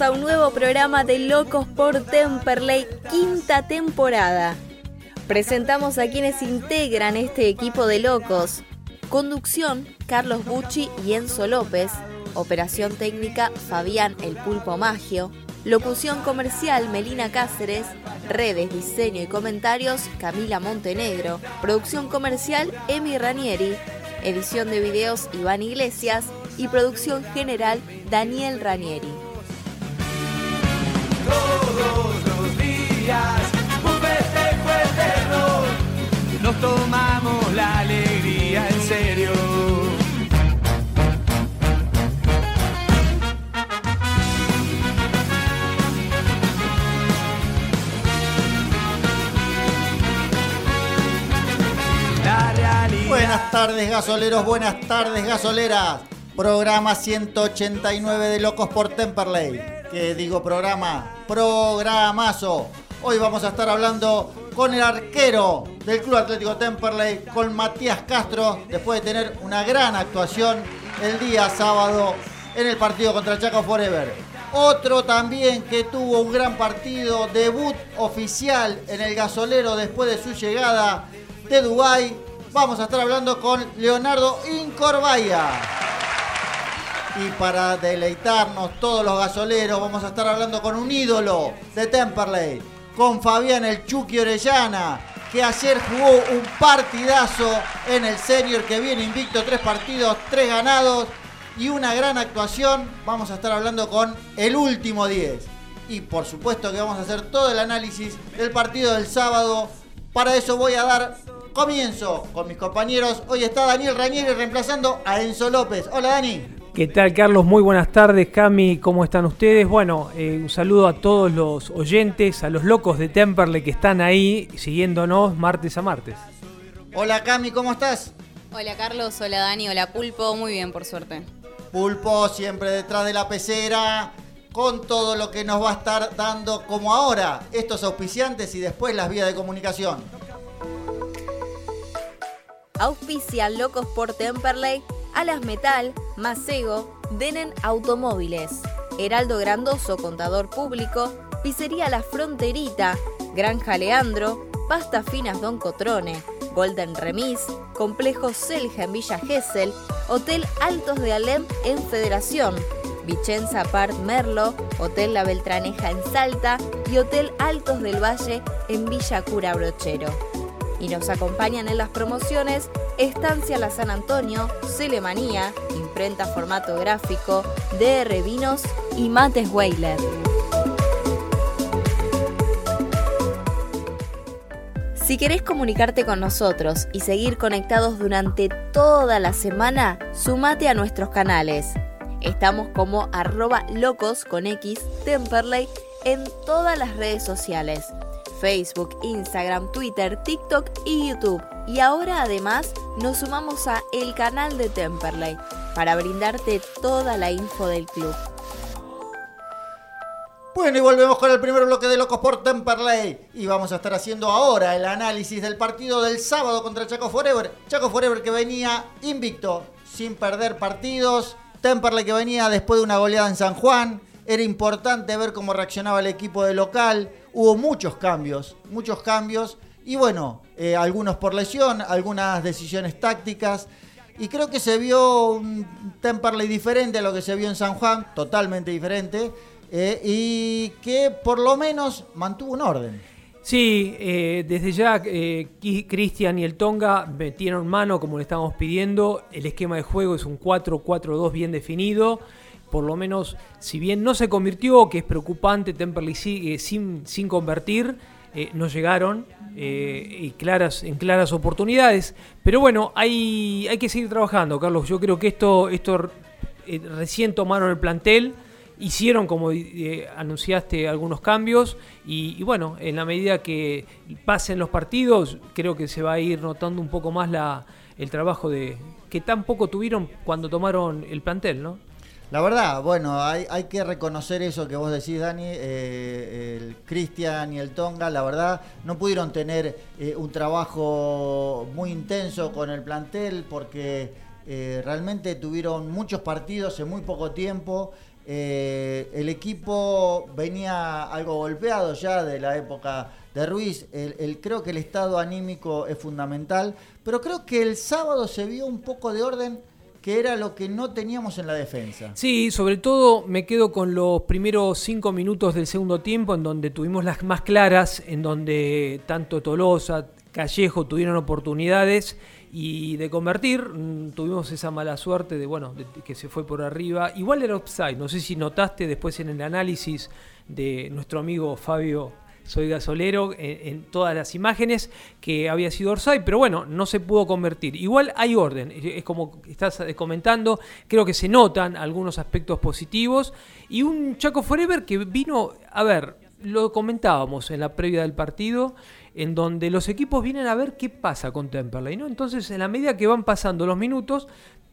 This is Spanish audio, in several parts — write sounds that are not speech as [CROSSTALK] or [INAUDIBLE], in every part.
a un nuevo programa de Locos por Temperley, quinta temporada. Presentamos a quienes integran este equipo de locos. Conducción, Carlos Bucci y Enzo López. Operación técnica, Fabián El Pulpo Magio. Locución comercial, Melina Cáceres. Redes, diseño y comentarios, Camila Montenegro. Producción comercial, Emi Ranieri. Edición de videos, Iván Iglesias. Y producción general, Daniel Ranieri. Días, un festejo eterno. Nos tomamos la alegría en serio. Buenas tardes gasoleros, buenas tardes gasoleras. Programa 189 de Locos por Temperley. Que digo programa, programazo. Hoy vamos a estar hablando con el arquero del Club Atlético Temperley, con Matías Castro, después de tener una gran actuación el día sábado en el partido contra Chaco Forever. Otro también que tuvo un gran partido, debut oficial en el gasolero después de su llegada de Dubái. Vamos a estar hablando con Leonardo Incorbaya. Y para deleitarnos todos los gasoleros, vamos a estar hablando con un ídolo de Temperley, con Fabián el Chucky Orellana, que ayer jugó un partidazo en el senior que viene invicto, tres partidos, tres ganados y una gran actuación. Vamos a estar hablando con el último 10. Y por supuesto que vamos a hacer todo el análisis del partido del sábado. Para eso voy a dar comienzo con mis compañeros. Hoy está Daniel Rañeri reemplazando a Enzo López. Hola Dani. ¿Qué tal, Carlos? Muy buenas tardes, Cami. ¿Cómo están ustedes? Bueno, eh, un saludo a todos los oyentes, a los locos de Temperley que están ahí siguiéndonos martes a martes. Hola Cami, ¿cómo estás? Hola Carlos, hola Dani, hola Pulpo, muy bien por suerte. Pulpo siempre detrás de la pecera, con todo lo que nos va a estar dando como ahora estos auspiciantes y después las vías de comunicación. Auspicia Locos por Temperley, Alas Metal, Macego, Denen Automóviles, Heraldo Grandoso, Contador Público, Pizzería La Fronterita, Granja Leandro, Pasta Finas Don Cotrone, Golden Remis, Complejo Selja en Villa Gesell, Hotel Altos de Alem en Federación, Vicenza Part Merlo, Hotel La Beltraneja en Salta y Hotel Altos del Valle en Villa Cura Brochero. Y nos acompañan en las promociones Estancia La San Antonio, Celemanía, Imprenta Formato Gráfico, DR Vinos y Mates Weiler. Si querés comunicarte con nosotros y seguir conectados durante toda la semana, sumate a nuestros canales. Estamos como arroba locos con X Temperley en todas las redes sociales. Facebook, Instagram, Twitter, TikTok y YouTube. Y ahora además nos sumamos a el canal de Temperley para brindarte toda la info del club. Bueno, y volvemos con el primer bloque de Locos por Temperley. Y vamos a estar haciendo ahora el análisis del partido del sábado contra Chaco Forever. Chaco Forever que venía invicto, sin perder partidos. Temperley que venía después de una goleada en San Juan. Era importante ver cómo reaccionaba el equipo de local. Hubo muchos cambios, muchos cambios. Y bueno, eh, algunos por lesión, algunas decisiones tácticas. Y creo que se vio un Temperley diferente a lo que se vio en San Juan, totalmente diferente. eh, y que por lo menos mantuvo un orden. Sí, eh, desde ya Cristian y el Tonga metieron mano como le estábamos pidiendo. El esquema de juego es un 4-4-2 bien definido. Por lo menos, si bien no se convirtió, que es preocupante, Temperley sigue sin, sin convertir, eh, no llegaron eh, claras, en claras oportunidades. Pero bueno, hay, hay que seguir trabajando, Carlos. Yo creo que esto, esto eh, recién tomaron el plantel. Hicieron, como eh, anunciaste, algunos cambios y, y bueno, en la medida que pasen los partidos, creo que se va a ir notando un poco más la, el trabajo de que tan poco tuvieron cuando tomaron el plantel, ¿no? La verdad, bueno, hay, que reconocer eso que vos decís, Dani. eh, el Cristian y el Tonga, la verdad, no pudieron tener eh, un trabajo muy intenso con el plantel porque eh, realmente tuvieron muchos partidos en muy poco tiempo. El equipo venía algo golpeado ya de la época de Ruiz. El- creo que el estado anímico es fundamental, pero creo que el sábado se vio un poco de orden que era lo que no teníamos en la defensa. Sí, sobre todo me quedo con los primeros cinco minutos del segundo tiempo, en donde tuvimos las más claras, en donde tanto Tolosa, Callejo tuvieron oportunidades y de convertir. mm, Tuvimos esa mala suerte de, bueno, que se fue por arriba. Igual era offside, no sé si notaste después en el análisis de nuestro amigo Fabio soy gasolero en, en todas las imágenes que había sido Orsay, pero bueno, no se pudo convertir. Igual hay orden, es como estás eh, comentando, creo que se notan algunos aspectos positivos y un Chaco Forever que vino, a ver, lo comentábamos en la previa del partido, en donde los equipos vienen a ver qué pasa con Temperley, ¿no? Entonces, en la medida que van pasando los minutos,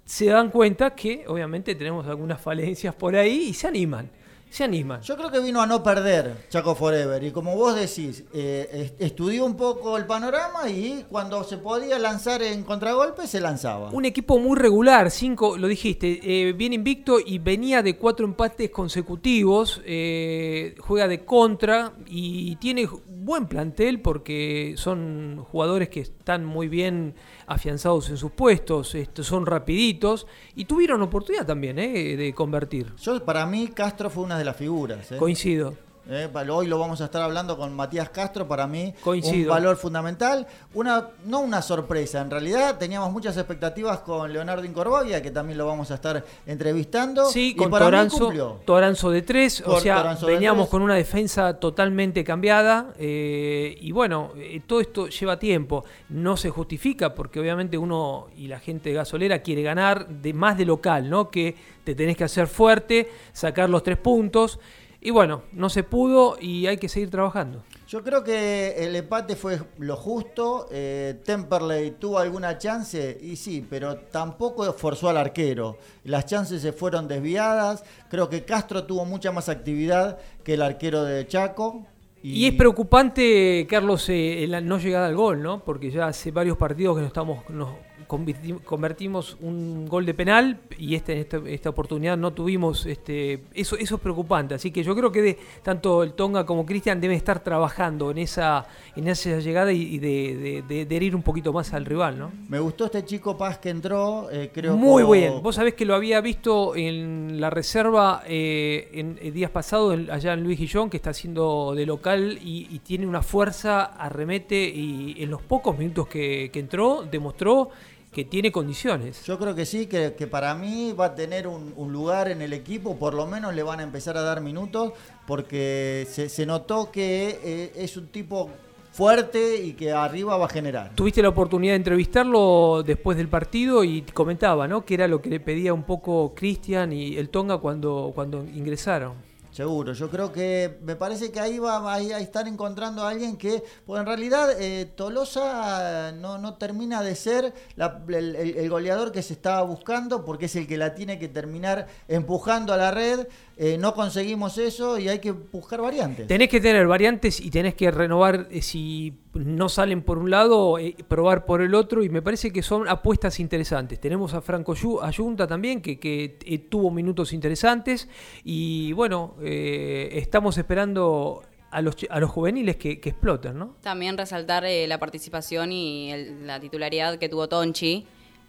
se dan cuenta que obviamente tenemos algunas falencias por ahí y se animan, se animan. Yo creo que vino a no perder Chaco Forever y como vos decís, eh, est- estudió un poco el panorama y cuando se podía lanzar en contragolpe se lanzaba. Un equipo muy regular, cinco, lo dijiste, eh, bien invicto y venía de cuatro empates consecutivos, eh, juega de contra y tiene buen plantel porque son jugadores que están muy bien afianzados en sus puestos, esto, son rapiditos y tuvieron oportunidad también eh, de convertir. Yo para mí Castro fue una de las figuras. ¿eh? Coincido. Eh, hoy lo vamos a estar hablando con Matías Castro, para mí Coincido. un valor fundamental, una no una sorpresa, en realidad teníamos muchas expectativas con Leonardo Incorvaglia, que también lo vamos a estar entrevistando, Sí, y con para mí Toranzo, cumplió. Toranzo de tres, o sea, Toranzo veníamos tres. con una defensa totalmente cambiada eh, y bueno, eh, todo esto lleva tiempo, no se justifica porque obviamente uno y la gente de gasolera quiere ganar de más de local, ¿no? Que te tenés que hacer fuerte, sacar los tres puntos y bueno, no se pudo y hay que seguir trabajando. Yo creo que el empate fue lo justo. eh, Temperley tuvo alguna chance, y sí, pero tampoco forzó al arquero. Las chances se fueron desviadas. Creo que Castro tuvo mucha más actividad que el arquero de Chaco. Y, es preocupante, Carlos, eh, la no llegada al gol, ¿no? Porque ya hace varios partidos que nos estamos nos convertimos un gol de penal y este, en esta, esta oportunidad no tuvimos este eso eso es preocupante así que yo creo que de- tanto el Tonga como Cristian deben estar trabajando en esa en esa llegada y, de, de- herir un poquito más al rival no Me gustó este chico Paz que entró. eh, creo muy bien. Vos sabés que lo había visto en la reserva eh, en, en días pasados allá en Luis Guillón, que está haciendo de local y, y tiene una fuerza, arremete y en los pocos minutos que, que entró demostró que tiene condiciones. Yo creo que sí, que, que para mí va a tener un, un lugar en el equipo, por lo menos le van a empezar a dar minutos, porque se, se notó que eh, es un tipo fuerte y que arriba va a generar. Tuviste la oportunidad de entrevistarlo después del partido y comentaba, ¿no? Que era lo que le pedía un poco Cristian y el Tonga cuando, cuando ingresaron. Seguro, yo creo que me parece que ahí va ahí, ahí están encontrando a alguien que, pues en realidad eh, Tolosa no, no termina de ser la- el, goleador que se estaba buscando porque es el que la tiene que terminar empujando a la red. Eh, no conseguimos eso y hay que buscar variantes. Tenés que tener variantes y tenés que renovar eh, si no salen por un lado, eh, probar por el otro y me parece que son apuestas interesantes. Tenemos a Franco Yu- Ayunta también que, que, eh, tuvo minutos interesantes y bueno, eh, estamos esperando a los, a los juveniles que, que exploten, ¿no? También resaltar la participación y el- la titularidad que tuvo Tonchi.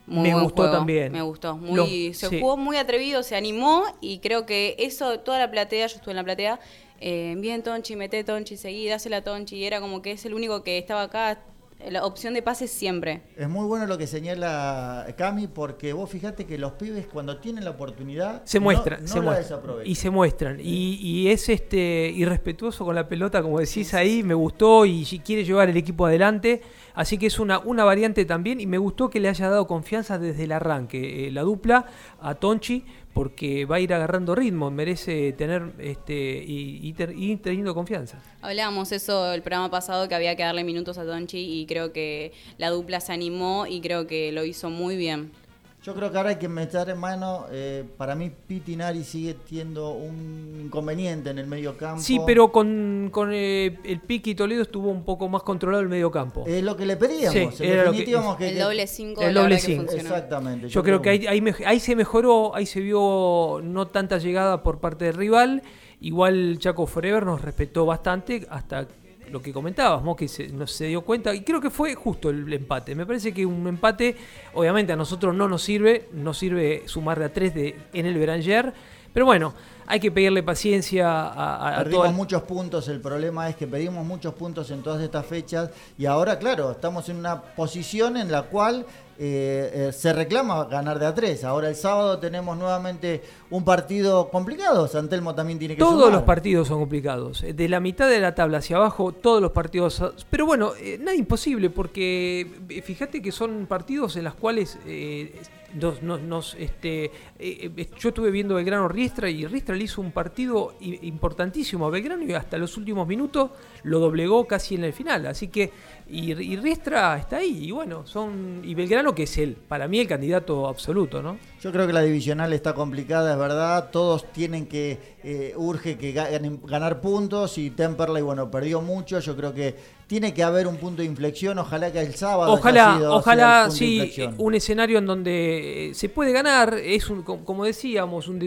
Muy Me buen gustó juego, también. Me gustó. Muy, Lo- se sí. jugó muy atrevido, se animó y creo que eso, toda la platea, yo estuve en la platea, eh, bien Tonchi, mete Tonchi, seguí, dásela a Tonchi. Y era como que es el único que estaba acá. La opción de pase siempre. Es muy bueno lo que señala Cami porque vos fijate que los pibes cuando tienen la oportunidad Se no- muestran, no, se la muestran. desaprovechan. Y se muestran. Y, y es este irrespetuoso con la pelota, como decís ahí, me gustó y si quiere llevar el equipo adelante. Así que es una, una variante también y me gustó que le haya dado confianza desde el arranque, eh, la dupla a Tonchi, porque va a ir agarrando ritmo, merece tener este y, y teniendo confianza. Hablábamos eso el programa pasado que había que darle minutos a Tonchi y creo que la dupla se animó y creo que lo hizo muy bien. Yo creo que ahora hay que meter en mano, eh, para mí Pitinari sigue teniendo un inconveniente en el medio campo. Sí, pero con, con eh, el Piqui Toledo estuvo un poco más controlado el medio campo. Es lo que le pedíamos. Sí, en era lo que- definitiva, que- El doble 5 el doble cinco. Exactamente. Yo creo que ahí, ahí se mejoró, ahí se vio no tanta llegada por parte del rival. Igual Chaco Forever nos respetó bastante hasta lo que comentabas, ¿no? que se, no se dio cuenta. Y creo que fue justo el empate. Me parece que un empate, obviamente a nosotros no nos sirve, no sirve sumar de a tres de, en el Beranger. Pero bueno, hay que pedirle paciencia a, a, a Perdimos muchos puntos, el problema es que pedimos muchos puntos en todas estas fechas y ahora, claro, estamos en una posición en la cual eh, eh, se reclama ganar de a tres. Ahora el sábado tenemos nuevamente un partido complicado, San Telmo también tiene que Todos sumar. los partidos son complicados. Eh, De la mitad de la tabla hacia abajo, todos los partidos. Pero bueno, eh, nada imposible, porque fíjate que son partidos en los cuales eh, nos, nos- nos, este, eh, eh, yo estuve viendo Belgrano Riestra y Riestra le hizo un partido importantísimo a Belgrano y hasta los últimos minutos lo doblegó casi en el final. Así que, y, y Riestra está ahí, y bueno, son. Y Belgrano que es el, para mí, el candidato absoluto, ¿no? Yo creo que la divisional está complicada, es verdad. Todos tienen que, eh, urge que ganen- ganar puntos y Temperley, bueno, perdió mucho. Yo creo que tiene que haber un punto de inflexión. Ojalá que el sábado. haya Ojalá, sido- sea el ojalá sí, un escenario en donde eh, se puede ganar, es un, co- como decíamos, un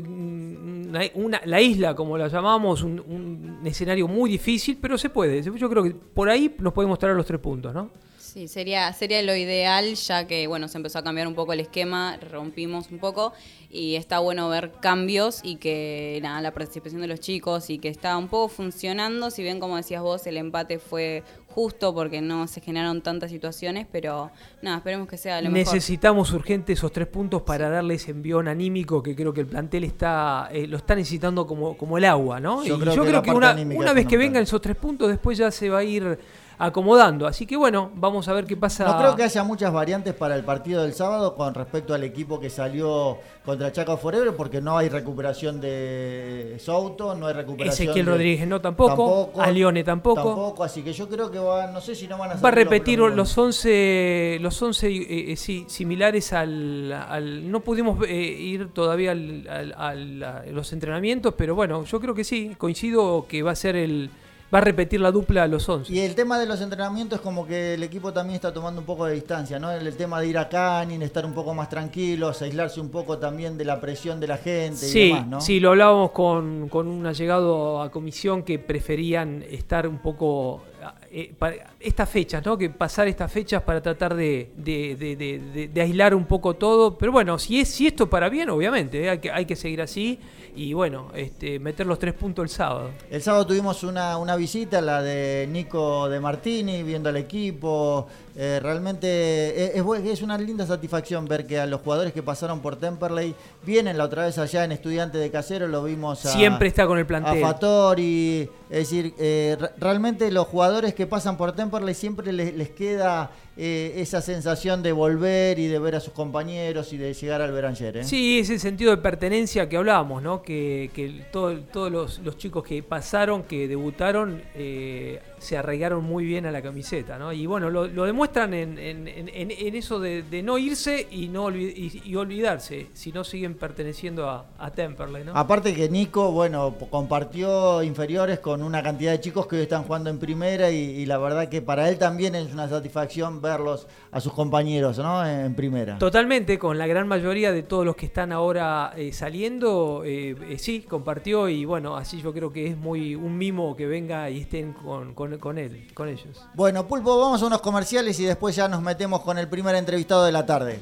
una, una- la isla, como la llamamos, un, un escenario muy difícil, pero se puede. Yo creo que por ahí nos podemos traer los tres puntos, ¿no? Sí, sería, sería lo ideal, ya que bueno, se empezó a cambiar un poco el esquema, rompimos un poco y está bueno ver cambios y que nada, la participación de los chicos y que está un poco funcionando, si bien como decías vos, el empate fue justo porque no se generaron tantas situaciones, pero nada, esperemos que sea lo mejor. Necesitamos urgente esos tres puntos para darle ese envión anímico que creo que el plantel está eh, lo está necesitando como, como el agua, ¿no? Yo y creo yo que creo una, una vez que vengan esos tres puntos, después ya se va a ir acomodando. Así que bueno, vamos a ver qué pasa. No creo que haya muchas variantes para el partido del sábado con respecto al equipo que salió contra Chaco Forever porque no hay recuperación de Souto, no hay recuperación Ezequiel de- Rodríguez no tampoco, a Lione tampoco. Tampoco, así que yo creo que va, no sé si no van a Va a repetir los, los 11, los 11 eh, eh, sí, similares al, al- No pudimos eh, ir todavía al- al- al- a los entrenamientos, pero bueno, yo creo que sí, coincido que va a ser el... Va a repetir la dupla a los 11. Y el tema de los entrenamientos es como que el equipo también está tomando un poco de distancia, ¿no? El, el tema de ir a Canning, estar un poco más tranquilos, aislarse un poco también de la presión de la gente y Sí, demás, ¿no? sí, lo hablábamos con, con un allegado a comisión que preferían estar un poco. eh, para estas fechas, ¿no? Que pasar estas fechas para tratar de, de- de- de- de- de aislar un poco todo. Pero bueno, si es si esto para bien, obviamente, ¿eh? hay, que, hay que seguir así y bueno, este, meter los tres puntos el sábado. El sábado tuvimos una, una visita, la de Nico de Martini, viendo al equipo. Eh, realmente es, es una linda satisfacción ver que a los jugadores que pasaron por Temperley vienen la otra vez allá en Estudiante de Casero, lo vimos a, Siempre está con el a plantel. Fattori. Es decir, eh, re- realmente los jugadores que pasan por Temperley siempre les, les queda eh, esa sensación de volver y de ver a sus compañeros y de llegar al Beranger. ¿eh? Sí, ese sentido de pertenencia que hablábamos, ¿no? Que, que todo- todos los, los chicos que pasaron, que debutaron, eh, se arraigaron muy bien a la camiseta, ¿no? Y bueno, lo, lo demuestran en, en- en- en- en eso de, de no irse y no olvi- y, y olvidarse, si no siguen perteneciendo a, a Temperley, ¿no? Aparte que Nico, bueno, compartió inferiores con una cantidad de chicos que hoy están jugando en primera y, y la verdad que para él también es una satisfacción verlos a sus compañeros, ¿no? En, en primera. Totalmente, con la gran mayoría de todos los que están ahora eh, saliendo, eh, eh, sí, compartió y bueno, así yo creo que es muy un mimo que venga y estén con, con- con él, con ellos. Bueno, Pulpo, vamos a unos comerciales y después ya nos metemos con el primer entrevistado de la tarde.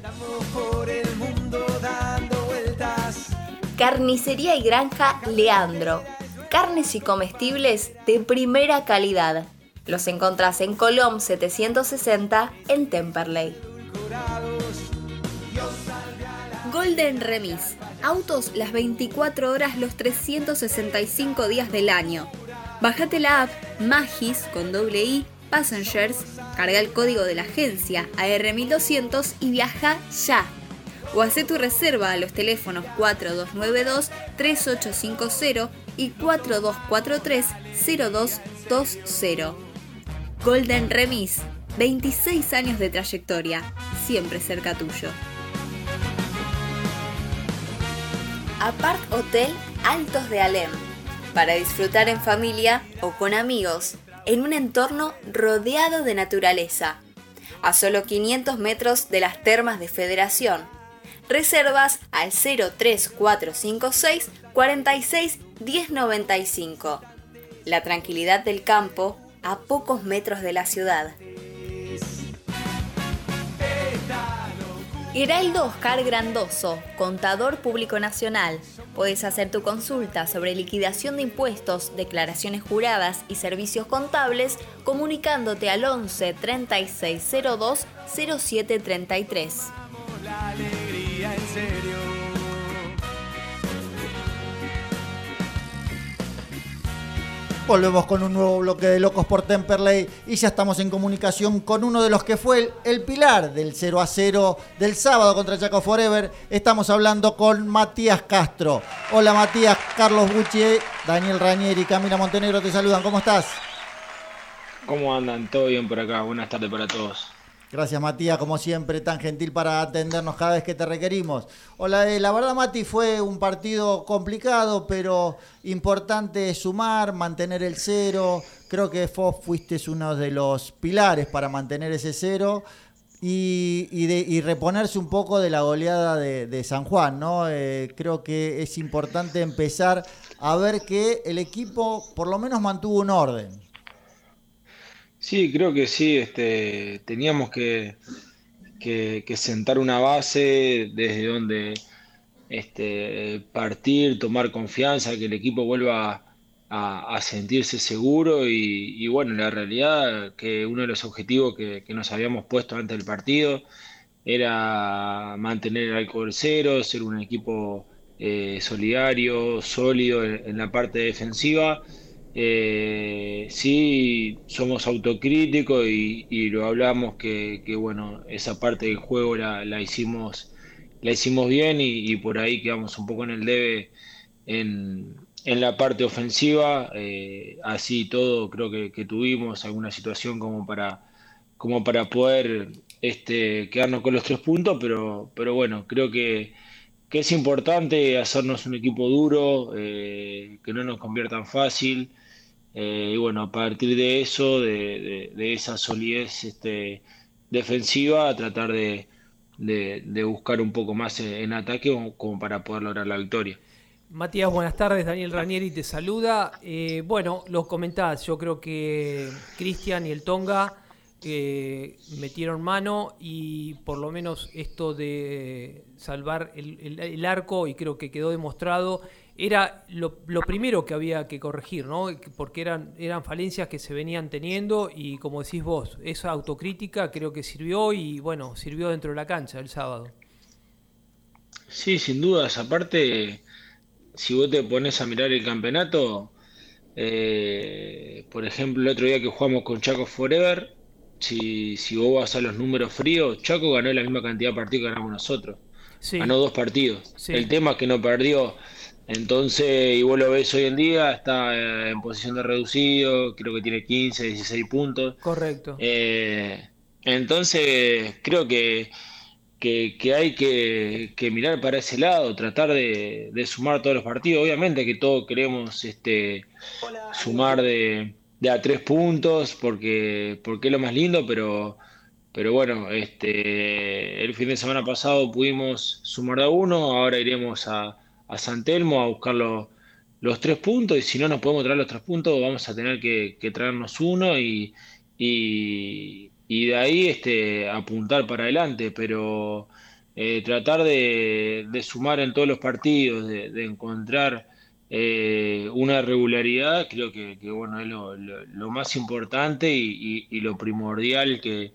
por el mundo dando vueltas. Carnicería y Granja Leandro. Carnes y comestibles de primera calidad. Los encontrás en Colom 760 en Temperley. Golden Remis. Autos las 24 horas los 365 días del año. Bájate la app Magis con doble I Passengers, carga el código de la agencia AR1200 y viaja ya. O haz tu reserva a los teléfonos 4292-3850 y 4243-0220. Golden Remis, 26 años de trayectoria, siempre cerca tuyo. Apart Hotel Altos de Alem, para disfrutar en familia o con amigos, en un entorno rodeado de naturaleza, a solo 500 metros de las termas de Federación. Reservas al 03456 46 1095. La tranquilidad del campo a pocos metros de la ciudad. Heraldo Oscar Grandoso, contador público nacional. Puedes hacer tu consulta sobre liquidación de impuestos, declaraciones juradas y servicios contables comunicándote al 11 3602 0733. La alegría en serio. Volvemos con un nuevo bloque de Locos por Temperley y ya estamos en comunicación con uno de los que fue el, pilar del 0 a 0 del sábado contra Chaco Forever. Estamos hablando con Matías Castro. Hola Matías, Carlos Bucci, Daniel Rañeri y Camila Montenegro te saludan. ¿Cómo estás? ¿Cómo andan? ¿Todo bien por acá? Buenas tardes para todos. Gracias Matías, como siempre, tan gentil para atendernos cada vez que te requerimos. Hola, eh, la verdad Mati fue un partido complicado, pero importante sumar, mantener el cero. Creo que vos fuiste uno de los pilares para mantener ese cero y, y de- y reponerse un poco de la goleada de, de San Juan, ¿no? Eh, creo que es importante empezar a ver que el equipo por lo menos mantuvo un orden. Sí, creo que sí, este, teníamos que, que- sentar una base desde donde este, partir, tomar confianza, que el equipo vuelva a, sentirse seguro y, bueno, la realidad que uno de los objetivos que, nos habíamos puesto antes del partido era mantener el alcohol cero, ser un equipo eh, solidario, sólido en la parte defensiva. Eh, sí, somos autocríticos y, lo hablamos que, bueno, esa parte del juego la, la hicimos, la hicimos bien y, por ahí quedamos un poco en el debe en, la parte ofensiva. Eh, así todo creo que, tuvimos alguna situación como para, como para poder este, quedarnos con los tres puntos, pero, pero bueno, creo que, que es importante hacernos un equipo duro, eh, que no nos conviertan fácil. Eh, y bueno, a partir de eso, de, esa solidez este, defensiva, a tratar de, de- buscar un poco más en, ataque como, para poder lograr la victoria. Matías, buenas tardes. Daniel Ranieri te saluda. Eh, bueno, lo comentás. Yo creo que Cristian y el Tonga eh, metieron mano y por lo menos esto de salvar el arco, y creo que quedó demostrado, era lo, lo primero que había que corregir, ¿no? Porque eran, eran falencias que se venían teniendo y como decís vos, esa autocrítica creo que sirvió y bueno, sirvió dentro de la cancha el sábado. Sí, sin dudas. Aparte, si vos te pones a mirar el campeonato, eh, por ejemplo, el otro día que jugamos con Chaco Forever, si, si vos vas a los números fríos, Chaco ganó la misma cantidad de partidos que ganamos nosotros. Sí. Ganó dos partidos. Sí. El tema es que no perdió. Entonces, y vos lo ves hoy en día, está eh, en posición de reducido, creo que tiene 15, 16 puntos. Correcto. Eh, entonces, creo que, que, que hay que, que mirar para ese lado, tratar de, de sumar todos los partidos. Obviamente que todos queremos este, sumar de, de a tres puntos porque, porque es lo más lindo, pero, pero bueno, este, el fin de semana pasado pudimos sumar de a uno, ahora iremos a, a San Telmo a buscar los, los tres puntos y si no nos podemos traer los tres puntos vamos a tener que, traernos uno y, y, de ahí este, apuntar para adelante, pero eh, tratar de, de sumar en todos los partidos, de, encontrar eh, una regularidad, creo que, bueno, es lo, lo- lo más importante y, y- y lo primordial que,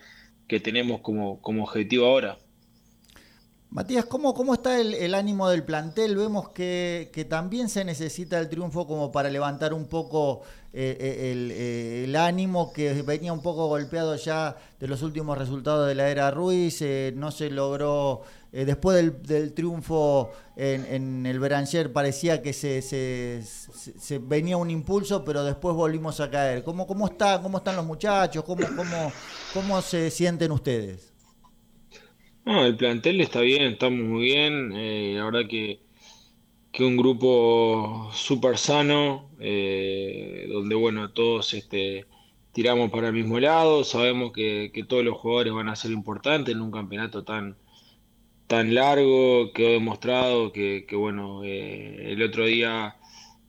que tenemos como, como objetivo ahora. Matías, ¿cómo, cómo está el, ánimo del plantel? Vemos que, que también se necesita el triunfo como para levantar un poco eh, eh, el, eh, el ánimo que venía un poco golpeado ya de los últimos resultados de la era Ruiz. no se logró, después del, del triunfo en, en el Beranger parecía que se, se- se- se venía un impulso, pero después volvimos a caer. ¿Cómo, cómo, está, cómo están los muchachos? ¿Cómo, cómo, ¿Cómo se sienten ustedes? No, el plantel está bien, estamos muy bien. eh, la verdad que, que un grupo súper sano, eh, donde bueno, todos este, tiramos para el mismo lado, sabemos que, que todos los jugadores van a ser importantes en un campeonato tan, tan largo, quedó demostrado que, que bueno, eh, el otro día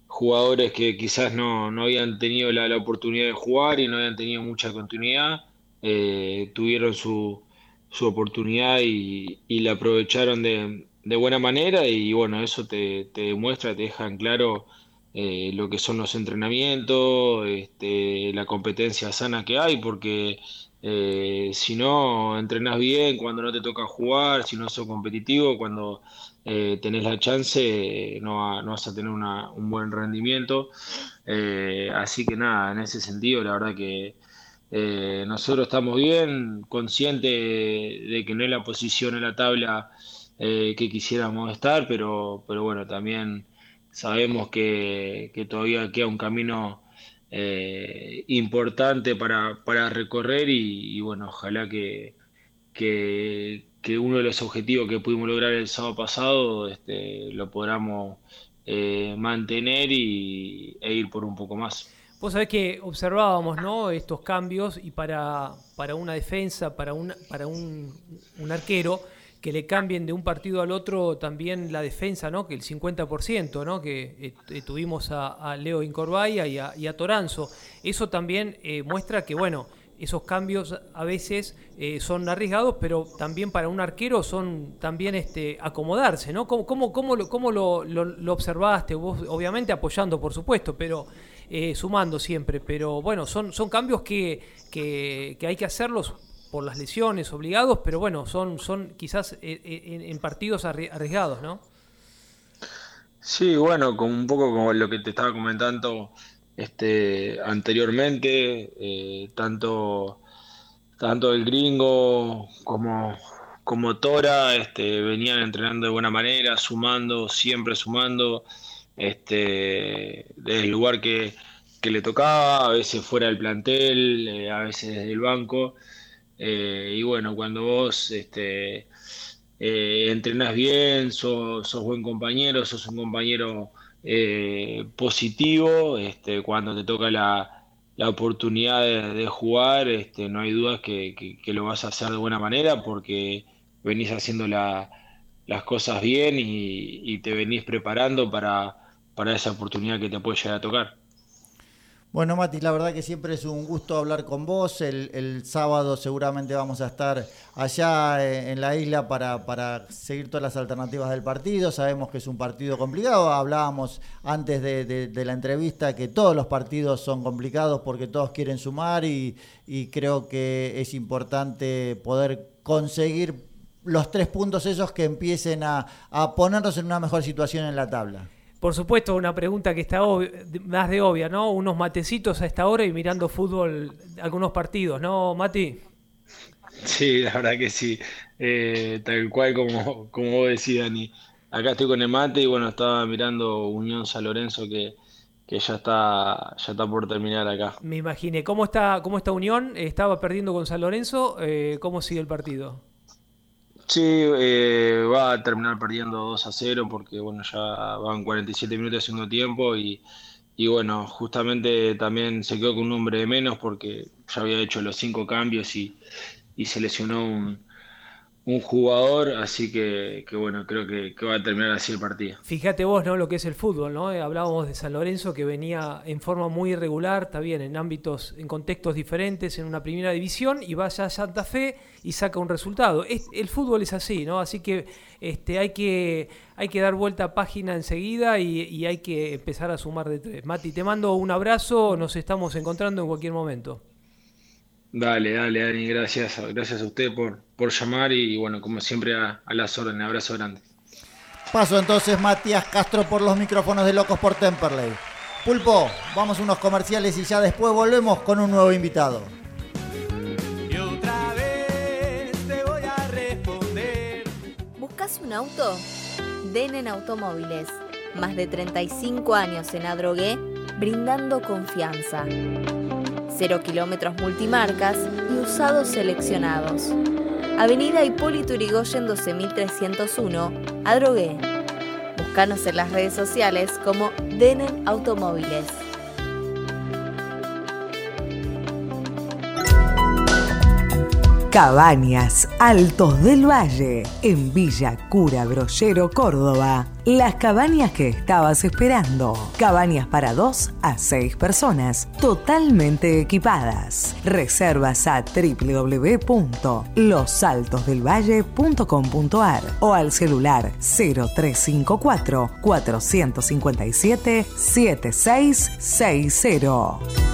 jugadores que quizás no, no habían tenido la, la oportunidad de jugar y no habían tenido mucha continuidad, eh, tuvieron su, su oportunidad y, y la aprovecharon de, de buena manera y bueno, eso te, te demuestra, te deja en claro eh, lo que son los entrenamientos, este, la competencia sana que hay, porque eh, si no entrenas bien cuando no te toca jugar, si no sos competitivo, cuando eh, tenés la chance, no, no vas a tener una- un buen rendimiento. Eh, así que nada, en ese sentido, la verdad que eh, nosotros estamos bien, conscientes de que no es la posición en la tabla eh, que quisiéramos estar, pero, pero bueno, también sabemos que, que todavía queda un camino eh, importante para, para recorrer y, bueno, ojalá que, que, que uno de los objetivos que pudimos lograr el sábado pasado este, lo podamos eh, mantener y, e ir por un poco más. Vos sabés que observábamos ¿no? estos cambios y para, para una defensa, para, un, para un, un arquero, que le cambien de un partido al otro también la defensa, ¿no? que el 50%, ¿no? que eh, tuvimos a, Leo Incorvaya y a, Toranzo. Eso también eh, muestra que, bueno, esos cambios a veces eh, son arriesgados, pero también para un arquero son también este, acomodarse, ¿no? ¿Cómo, cómo, cómo cómo lo observaste? Vos, obviamente apoyando, por supuesto, pero eh, sumando siempre. Pero bueno, son, son cambios que, que, hay que hacerlos por las lesiones, obligados, pero bueno, son, son quizás eh, eh, en, partidos arri- arriesgados, ¿no? Sí, bueno, como un poco como lo que te estaba comentando este, anteriormente, tanto, tanto el gringo como, como Tora este, venían entrenando de buena manera, sumando, siempre sumando, este, desde el lugar que, que le tocaba, a veces fuera del plantel, eh, a veces desde el banco. Eh, y bueno, cuando vos este, eh, entrenás bien, sos, sos buen compañero, sos un compañero eh, positivo, este, cuando te toca la, la oportunidad de, jugar, este, no hay dudas que, que- que lo vas a hacer de buena manera porque venís haciendo la- las cosas bien y, y te venís preparando para, para esa oportunidad que te puede llegar a tocar. Bueno, Mati, la verdad que siempre es un gusto hablar con vos. El, sábado seguramente vamos a estar allá eh, en la isla para, para seguir todas las alternativas del partido. Sabemos que es un partido complicado. Hablábamos antes de, la entrevista que todos los partidos son complicados porque todos quieren sumar y, creo que es importante poder conseguir los tres puntos esos que empiecen a ponernos en una mejor situación en la tabla. Por supuesto, una pregunta que está obvi- de- más de obvia, ¿no? Unos matecitos a esta hora y mirando fútbol, algunos partidos, ¿no, Mati? Sí, la verdad que sí, Eh, tal cual como, como vos decís, Dani. Acá estoy con el mate y bueno, estaba mirando Unión San Lorenzo que, que ya está, ya está por terminar acá. Me imaginé. ¿Cómo está, cómo está Unión? Estaba perdiendo con San Lorenzo. eh, ¿Cómo sigue el partido? Sí, eh, va a terminar perdiendo 2 a 0 porque bueno, ya van 47 minutos de segundo tiempo y, y bueno, justamente también se quedó con un hombre de menos porque ya había hecho los cinco cambios y, y se lesionó un, un jugador, así que, que bueno, creo que, que va a terminar así el partido. Fíjate vos, ¿no? Lo que es el fútbol, ¿no? Eh, Hablábamos de San Lorenzo que venía en forma muy irregular, está bien, en ámbitos, en contextos diferentes, en una primera división, y vaya a Santa Fe y saca un resultado. Es- el fútbol es así, ¿no? Así que este, hay que hay que dar vuelta a página enseguida y, y hay que empezar a sumar de tres. Mati, te mando un abrazo, nos estamos encontrando en cualquier momento. Dale, dale, Dani, gracias, gracias a usted por, por llamar y bueno, como siempre a, a las órdenes, abrazo grande. Paso entonces Matías Castro por los micrófonos de Locos por Temperley. Pulpo, vamos a unos comerciales y ya después volvemos con un nuevo invitado. Y otra vez te voy a responder. ¿Buscas un auto? Denen Automóviles. Más de 35 años en Adrogué, brindando confianza. Cero kilómetros multimarcas y usados seleccionados. Avenida Hipólito Yrigoyen 12301, Adrogué. Búscanos en las redes sociales como Denen Automóviles. Cabañas Altos del Valle, en Villa Cura Brollero, Córdoba. Las cabañas que estabas esperando. Cabañas para dos a seis personas, totalmente equipadas. Reservas a www.losaltosdelvalle.com.ar o al celular 0354 457 7660.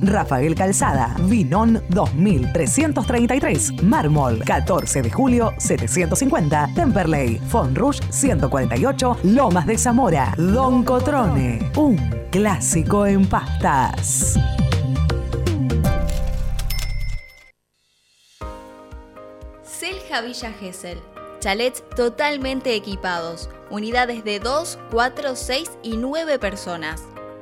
Rafael Calzada, Vinón 2333, Mármol 14 de julio 750, Temperley, Rouge 148, Lomas de Zamora, Don Cotrone, un clásico en pastas. Selja Villa Gesell. Chalets totalmente equipados, unidades de 2, 4, 6 y 9 personas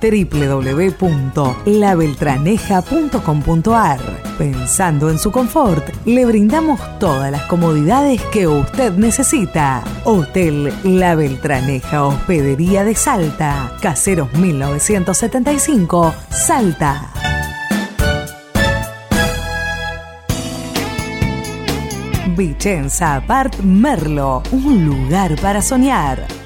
www.labeltraneja.com.ar. Pensando en su confort, le brindamos todas las comodidades que usted necesita. Hotel La Beltraneja Hospedería de Salta, Caseros 1975, Salta. Vicenza Apart Merlo, un lugar para soñar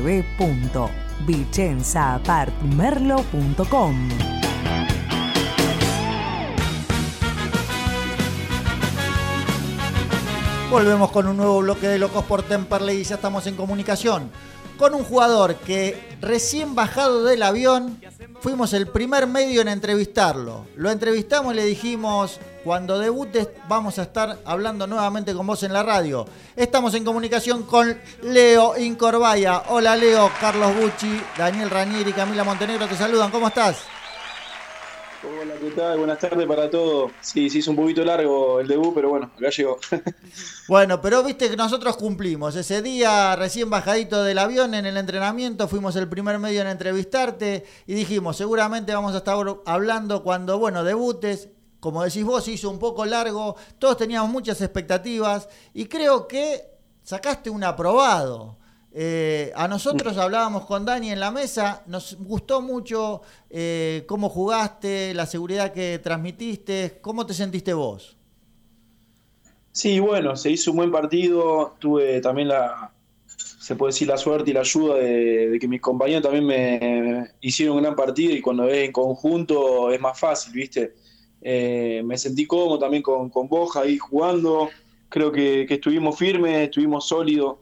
www.vicenzaapartmerlo.com. Volvemos con un nuevo bloque de Locos por Temperley y ya estamos en comunicación con un jugador que recién bajado del avión fuimos el primer medio en entrevistarlo. Lo entrevistamos y le dijimos, cuando debutes vamos a estar hablando nuevamente con vos en la radio. Estamos en comunicación con Leo Incorbaya. Hola Leo, Carlos Bucci, Daniel Ranieri y Camila Montenegro te saludan. ¿Cómo estás? Hola, ¿qué tal? Buenas tardes para todos. Sí, sí, es un poquito largo el debut, pero bueno, acá llegó. [LAUGHS] Bueno, pero viste que nosotros cumplimos. Ese día, recién bajadito del avión en el entrenamiento, fuimos el primer medio en entrevistarte y dijimos, seguramente vamos a estar hablando cuando, bueno, debutes. Como decís vos, hizo un poco largo, todos teníamos muchas expectativas y creo que sacaste un aprobado. Eh, a nosotros hablábamos con Dani en la mesa, nos gustó mucho eh, cómo jugaste, la seguridad que transmitiste, ¿cómo te sentiste vos? Sí, bueno, se hizo un buen partido, tuve también la, se puede decir, la suerte y la ayuda de, que mis compañeros también me hicieron un gran partido y cuando es en conjunto es más fácil, ¿viste? Eh, me sentí cómodo también con, con Boja ahí jugando, creo que, estuvimos firmes, estuvimos sólidos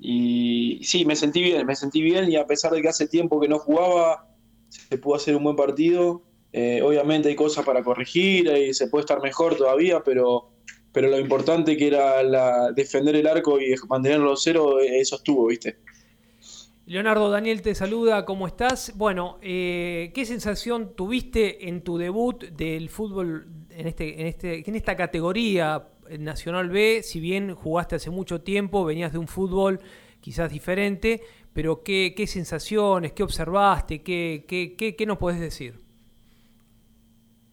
y sí, me sentí bien, me sentí bien y a pesar de que hace tiempo que no jugaba, se pudo hacer un buen partido. Eh, obviamente hay cosas para corregir y se puede estar mejor todavía, pero pero lo importante que era la, defender el arco y mantenerlo cero, eso estuvo, ¿viste? Leonardo, Daniel te saluda, ¿cómo estás? Bueno, eh, ¿qué sensación tuviste en tu debut del fútbol en, este, en, este, en esta categoría Nacional B? Si bien jugaste hace mucho tiempo, venías de un fútbol quizás diferente, pero ¿qué, qué sensaciones, qué observaste, qué, qué, qué, qué nos puedes decir?